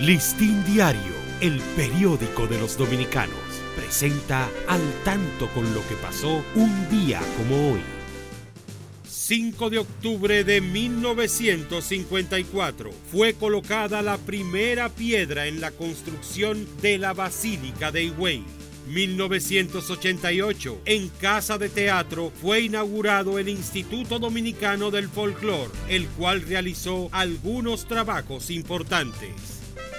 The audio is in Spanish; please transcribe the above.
Listín Diario, el periódico de los dominicanos, presenta al tanto con lo que pasó un día como hoy. 5 de octubre de 1954 fue colocada la primera piedra en la construcción de la Basílica de Higüey. 1988, en Casa de Teatro fue inaugurado el Instituto Dominicano del Folclor, el cual realizó algunos trabajos importantes.